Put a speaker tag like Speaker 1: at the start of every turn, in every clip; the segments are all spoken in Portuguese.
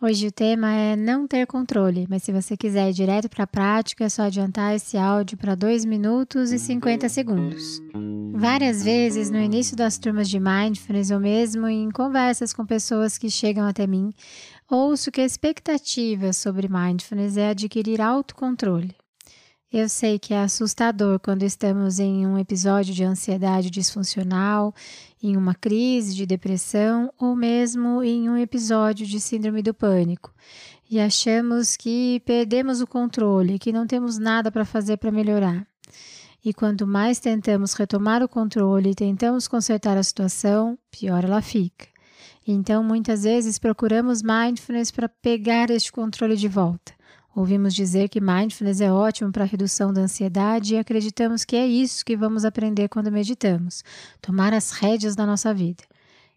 Speaker 1: Hoje o tema é não ter controle, mas se você quiser ir direto para a prática, é só adiantar esse áudio para 2 minutos e 50 segundos. Várias vezes no início das turmas de mindfulness ou mesmo em conversas com pessoas que chegam até mim, ouço que a expectativa sobre mindfulness é adquirir autocontrole. Eu sei que é assustador quando estamos em um episódio de ansiedade disfuncional, em uma crise de depressão ou mesmo em um episódio de síndrome do pânico e achamos que perdemos o controle, que não temos nada para fazer para melhorar. E quanto mais tentamos retomar o controle e tentamos consertar a situação, pior ela fica. Então, muitas vezes procuramos mindfulness para pegar este controle de volta. Ouvimos dizer que mindfulness é ótimo para a redução da ansiedade e acreditamos que é isso que vamos aprender quando meditamos tomar as rédeas da nossa vida.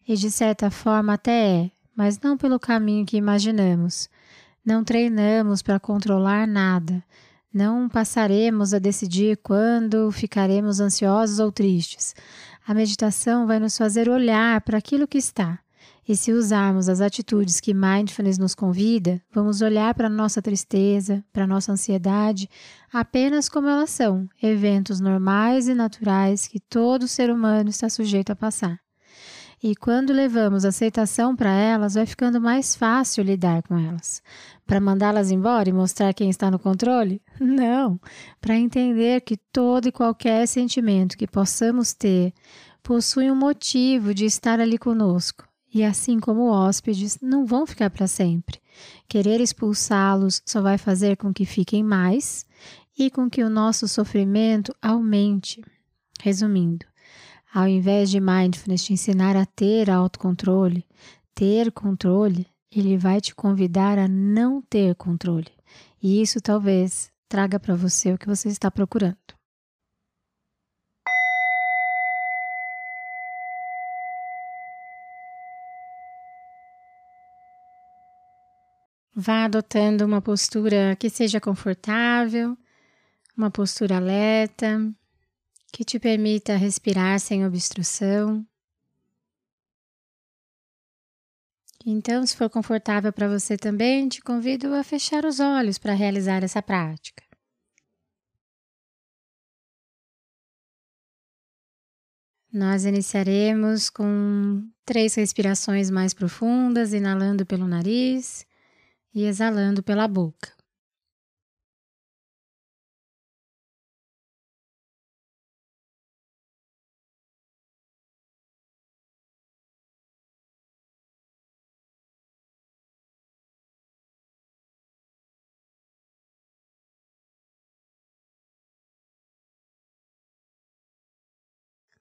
Speaker 1: E de certa forma até é, mas não pelo caminho que imaginamos. Não treinamos para controlar nada. Não passaremos a decidir quando ficaremos ansiosos ou tristes. A meditação vai nos fazer olhar para aquilo que está e se usarmos as atitudes que mindfulness nos convida, vamos olhar para a nossa tristeza, para a nossa ansiedade, apenas como elas são, eventos normais e naturais que todo ser humano está sujeito a passar. E quando levamos aceitação para elas, vai ficando mais fácil lidar com elas. Para mandá-las embora e mostrar quem está no controle? Não. Para entender que todo e qualquer sentimento que possamos ter possui um motivo de estar ali conosco e assim como hóspedes, não vão ficar para sempre. Querer expulsá-los só vai fazer com que fiquem mais e com que o nosso sofrimento aumente. Resumindo, ao invés de mindfulness te ensinar a ter autocontrole, ter controle, ele vai te convidar a não ter controle. E isso talvez traga para você o que você está procurando. Vá adotando uma postura que seja confortável, uma postura alerta, que te permita respirar sem obstrução. Então, se for confortável para você também, te convido a fechar os olhos para realizar essa prática. Nós iniciaremos com três respirações mais profundas, inalando pelo nariz e exalando pela boca.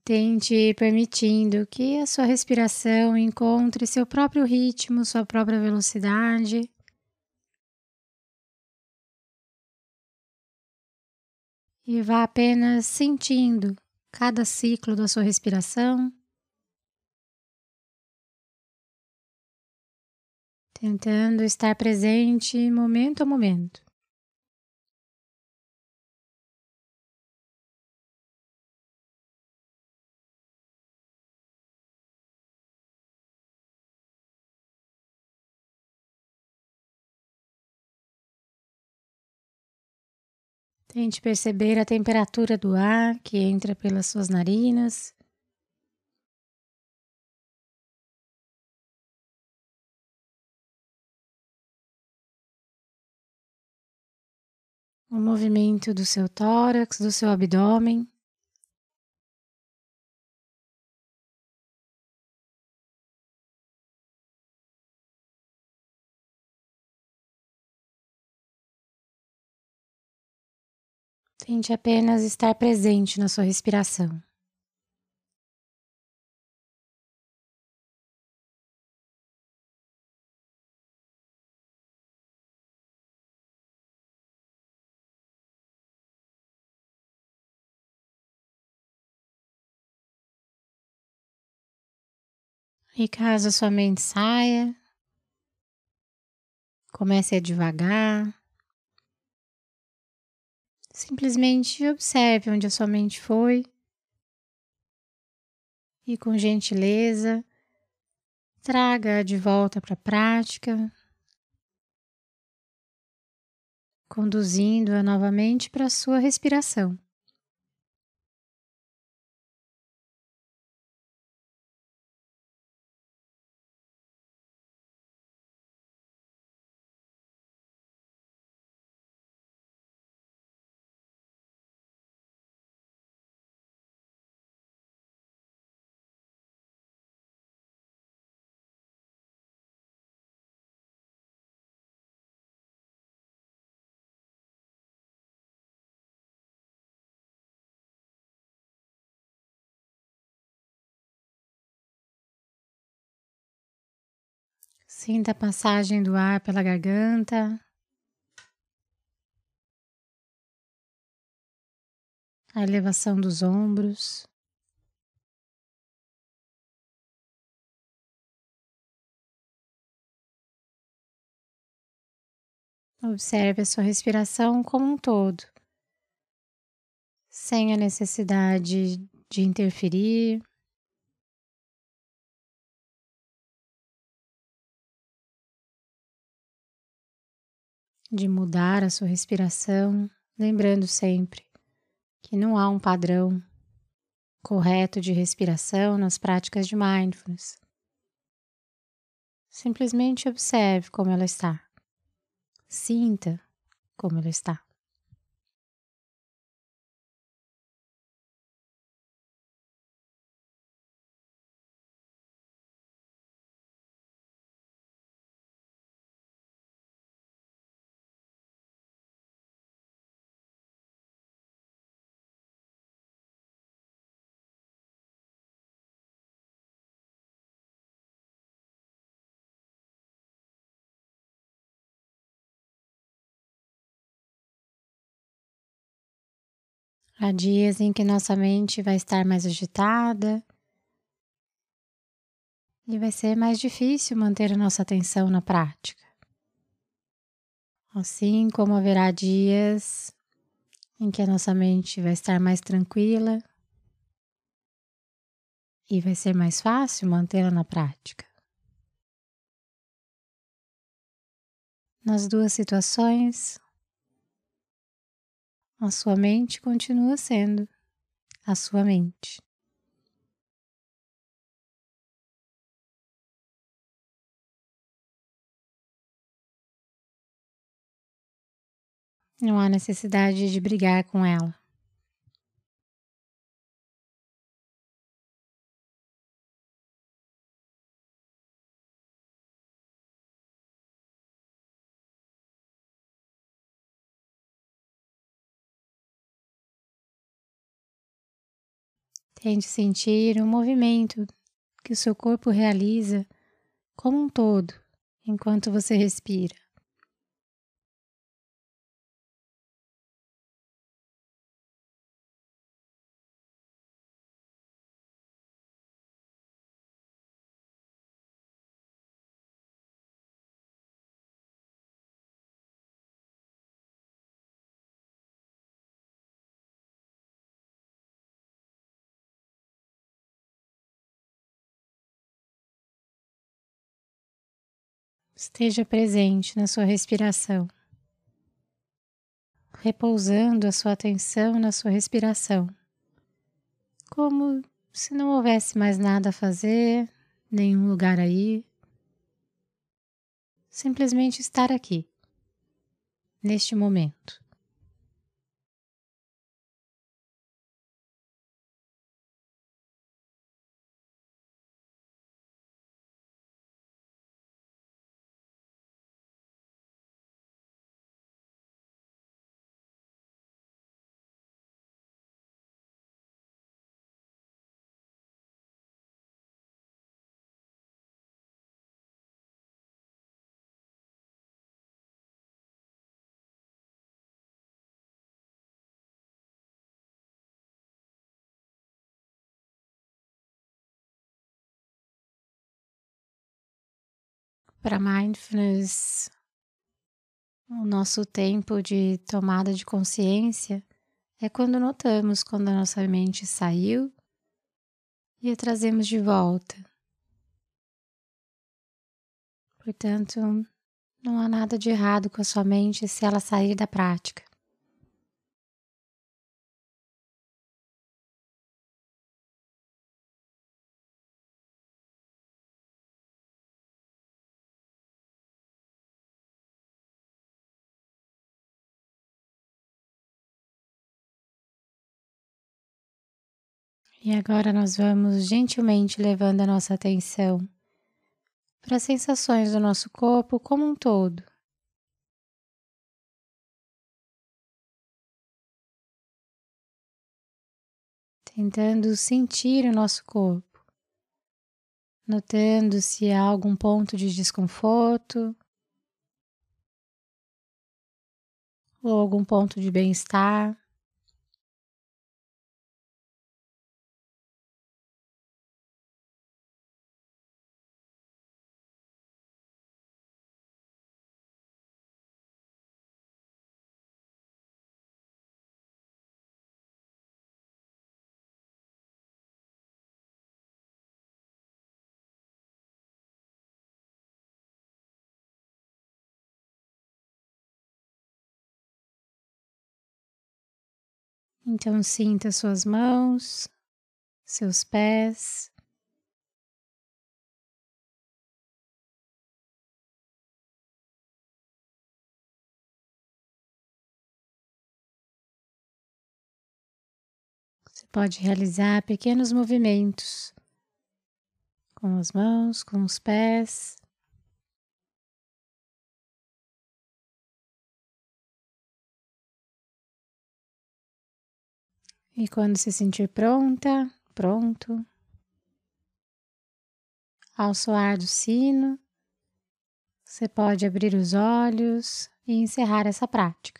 Speaker 1: Tente permitindo que a sua respiração encontre seu próprio ritmo, sua própria velocidade. E vá apenas sentindo cada ciclo da sua respiração, tentando estar presente momento a momento. Tente perceber a temperatura do ar que entra pelas suas narinas. O movimento do seu tórax, do seu abdômen. Tente apenas estar presente na sua respiração. E caso a sua mente saia, comece a devagar, Simplesmente observe onde a sua mente foi e, com gentileza, traga de volta para a prática, conduzindo-a novamente para a sua respiração. Sinta a passagem do ar pela garganta. A elevação dos ombros. Observe a sua respiração como um todo, sem a necessidade de interferir. De mudar a sua respiração, lembrando sempre que não há um padrão correto de respiração nas práticas de mindfulness. Simplesmente observe como ela está. Sinta como ela está. Há dias em que nossa mente vai estar mais agitada e vai ser mais difícil manter a nossa atenção na prática. Assim como haverá dias em que a nossa mente vai estar mais tranquila e vai ser mais fácil mantê-la na prática. Nas duas situações, a sua mente continua sendo a sua mente. Não há necessidade de brigar com ela. Tente sentir o movimento que o seu corpo realiza como um todo enquanto você respira. Esteja presente na sua respiração, repousando a sua atenção na sua respiração, como se não houvesse mais nada a fazer, nenhum lugar aí. Simplesmente estar aqui, neste momento. Para mindfulness, o nosso tempo de tomada de consciência é quando notamos quando a nossa mente saiu e a trazemos de volta. Portanto, não há nada de errado com a sua mente se ela sair da prática. E agora nós vamos gentilmente levando a nossa atenção para as sensações do nosso corpo como um todo. Tentando sentir o nosso corpo, notando se há algum ponto de desconforto ou algum ponto de bem-estar. Então, sinta suas mãos, seus pés. Você pode realizar pequenos movimentos com as mãos, com os pés. E quando se sentir pronta, pronto, ao soar do sino, você pode abrir os olhos e encerrar essa prática.